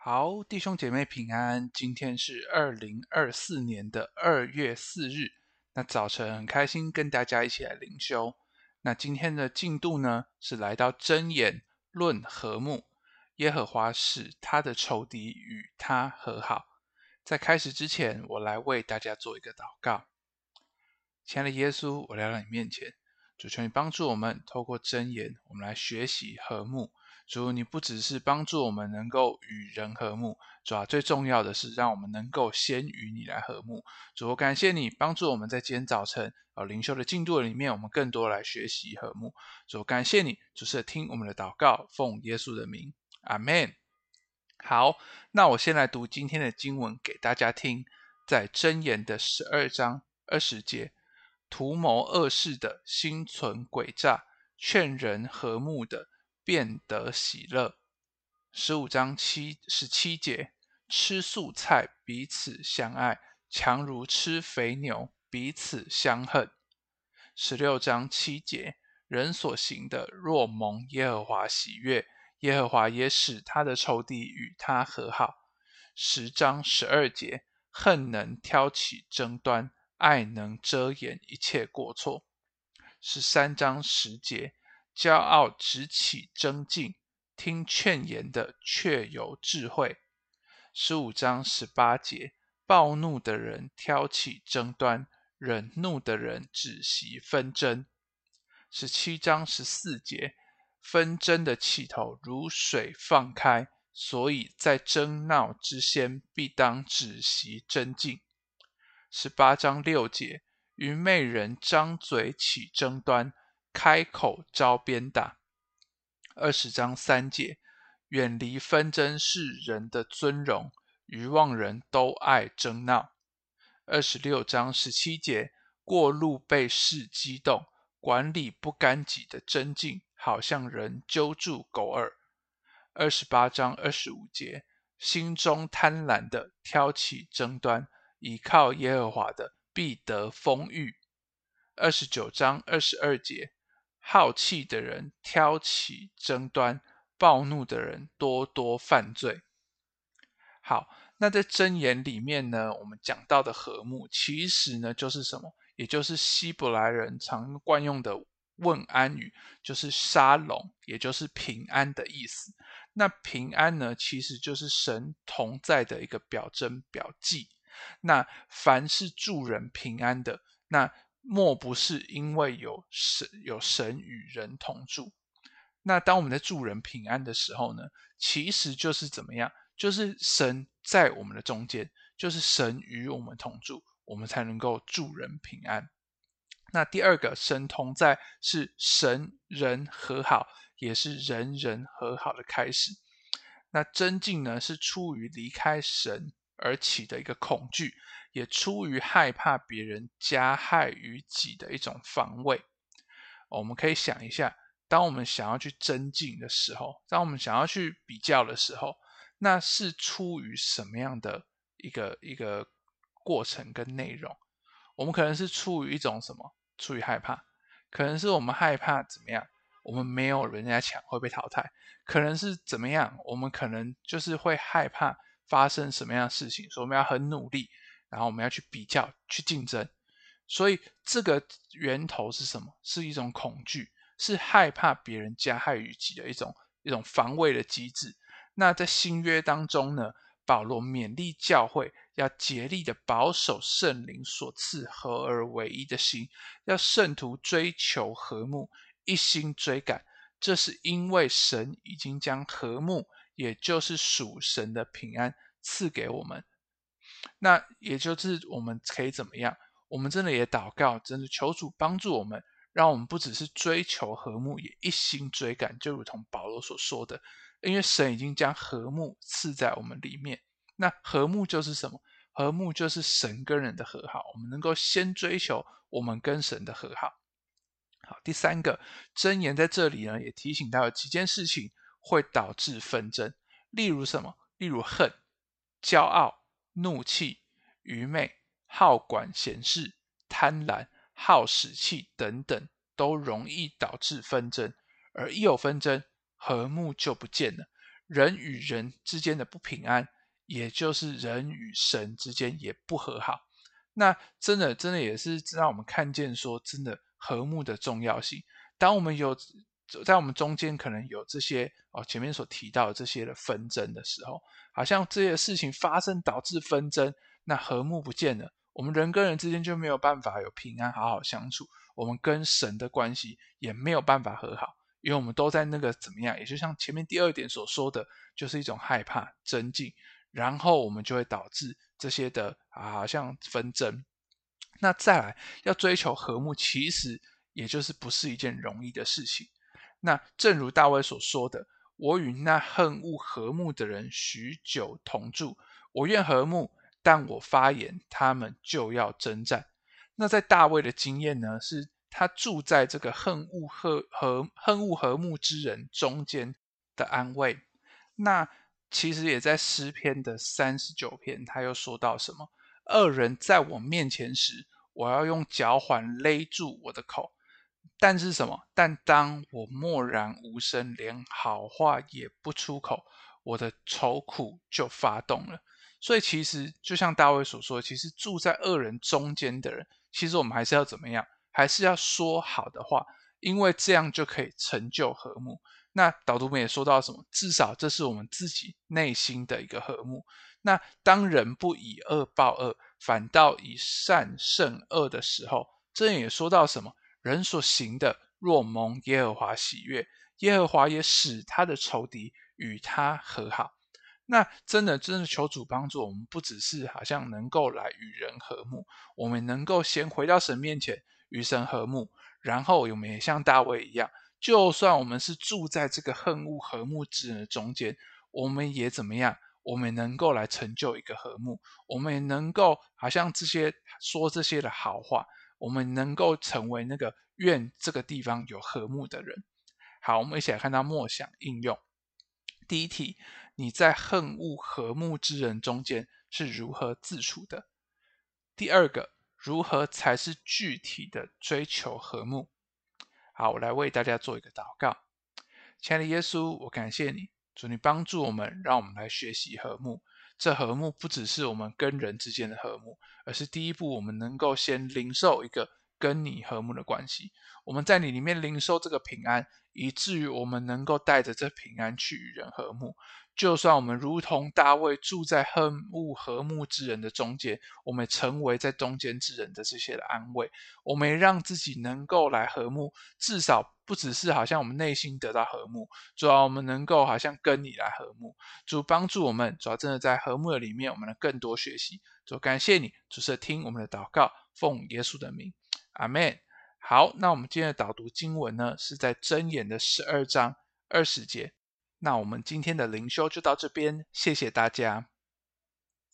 好，弟兄姐妹平安。今天是二零二四年的二月四日。那早晨很开心跟大家一起来灵修。那今天的进度呢，是来到箴言论和睦。耶和华使他的仇敌与他和好。在开始之前，我来为大家做一个祷告。亲爱的耶稣，我来到你面前，主求你帮助我们，透过箴言，我们来学习和睦。主，你不只是帮助我们能够与人和睦，主啊，最重要的是让我们能够先与你来和睦。主，我感谢你帮助我们在今天早晨呃灵修的进度里面，我们更多来学习和睦。主，感谢你，主是听我们的祷告，奉耶稣的名，阿门。好，那我先来读今天的经文给大家听，在箴言的十二章二十节，图谋恶事的心存诡诈，劝人和睦的。变得喜乐。十五章七十七节，吃素菜彼此相爱，强如吃肥牛彼此相恨。十六章七节，人所行的若蒙耶和华喜悦，耶和华也使他的仇敌与他和好。十章十二节，恨能挑起争端，爱能遮掩一切过错。十三章十节。骄傲直起争竞，听劝言的却有智慧。十五章十八节，暴怒的人挑起争端，忍怒的人止息纷争。十七章十四节，纷争的气头如水放开，所以在争闹之先必当止息争竞。十八章六节，愚昧人张嘴起争端。开口招鞭打。二十章三节，远离纷争是人的尊荣，愚妄人都爱争闹。二十六章十七节，过路被事激动，管理不干己的争竞，好像人揪住狗耳。二十八章二十五节，心中贪婪的挑起争端，倚靠耶和华的必得丰裕。二十九章二十二节。好气的人挑起争端，暴怒的人多多犯罪。好，那在箴言里面呢，我们讲到的和睦，其实呢就是什么？也就是希伯来人常惯用的问安语，就是沙龙，也就是平安的意思。那平安呢，其实就是神同在的一个表征表记。那凡是祝人平安的，那莫不是因为有神有神与人同住。那当我们在助人平安的时候呢，其实就是怎么样？就是神在我们的中间，就是神与我们同住，我们才能够助人平安。那第二个，神同在是神人和好，也是人人和好的开始。那争竞呢，是出于离开神而起的一个恐惧。也出于害怕别人加害于己的一种防卫，我们可以想一下，当我们想要去争竞的时候，当我们想要去比较的时候，那是出于什么样的一个一个过程跟内容？我们可能是出于一种什么？出于害怕，可能是我们害怕怎么样？我们没有人家抢会被淘汰，可能是怎么样？我们可能就是会害怕发生什么样的事情，所以我们要很努力。然后我们要去比较、去竞争，所以这个源头是什么？是一种恐惧，是害怕别人加害于己的一种一种防卫的机制。那在新约当中呢，保罗勉励教会要竭力的保守圣灵所赐合而为一的心，要圣徒追求和睦，一心追赶。这是因为神已经将和睦，也就是属神的平安赐给我们。那也就是我们可以怎么样？我们真的也祷告，真的求主帮助我们，让我们不只是追求和睦，也一心追赶，就如同保罗所说的，因为神已经将和睦赐在我们里面。那和睦就是什么？和睦就是神跟人的和好。我们能够先追求我们跟神的和好。好，第三个箴言在这里呢，也提醒到有几件事情会导致纷争，例如什么？例如恨、骄傲。怒气、愚昧、好管闲事、贪婪、好使气等等，都容易导致纷争。而一有纷争，和睦就不见了。人与人之间的不平安，也就是人与神之间也不和好。那真的，真的也是让我们看见说，真的和睦的重要性。当我们有在我们中间可能有这些哦，前面所提到的这些的纷争的时候，好像这些事情发生导致纷争，那和睦不见了，我们人跟人之间就没有办法有平安好好相处，我们跟神的关系也没有办法和好。因为我们都在那个怎么样，也就像前面第二点所说的，就是一种害怕、争竞，然后我们就会导致这些的啊，好像纷争。那再来要追求和睦，其实也就是不是一件容易的事情。那正如大卫所说的：“我与那恨恶和睦的人许久同住，我愿和睦，但我发言，他们就要争战。”那在大卫的经验呢，是。他住在这个恨恶和和恨恶和睦之人中间的安慰。那其实也在诗篇的三十九篇，他又说到什么？恶人在我面前时，我要用脚环勒住我的口。但是什么？但当我默然无声，连好话也不出口，我的愁苦就发动了。所以其实就像大卫所说，其实住在恶人中间的人，其实我们还是要怎么样？还是要说好的话，因为这样就可以成就和睦。那导读们也说到什么？至少这是我们自己内心的一个和睦。那当人不以恶报恶，反倒以善胜恶的时候，这也说到什么？人所行的若蒙耶和华喜悦，耶和华也使他的仇敌与他和好。那真的，真的求主帮助我们，不只是好像能够来与人和睦，我们能够先回到神面前。与神和睦，然后我们也像大卫一样，就算我们是住在这个恨恶和睦之人的中间，我们也怎么样？我们能够来成就一个和睦，我们也能够好像这些说这些的好话，我们能够成为那个愿这个地方有和睦的人。好，我们一起来看到默想应用。第一题，你在恨恶和睦之人中间是如何自处的？第二个。如何才是具体的追求和睦？好，我来为大家做一个祷告。亲爱的耶稣，我感谢你，主你帮助我们，让我们来学习和睦。这和睦不只是我们跟人之间的和睦，而是第一步，我们能够先领受一个跟你和睦的关系。我们在你里面领受这个平安，以至于我们能够带着这平安去与人和睦。就算我们如同大卫住在恨恶和睦之人的中间，我们成为在中间之人的这些的安慰，我们也让自己能够来和睦，至少不只是好像我们内心得到和睦，主要我们能够好像跟你来和睦，主帮助我们，主要真的在和睦的里面，我们能更多学习。主感谢你，主是听我们的祷告，奉耶稣的名，阿门。好，那我们今天的导读经文呢，是在箴言的十二章二十节。那我们今天的灵修就到这边，谢谢大家。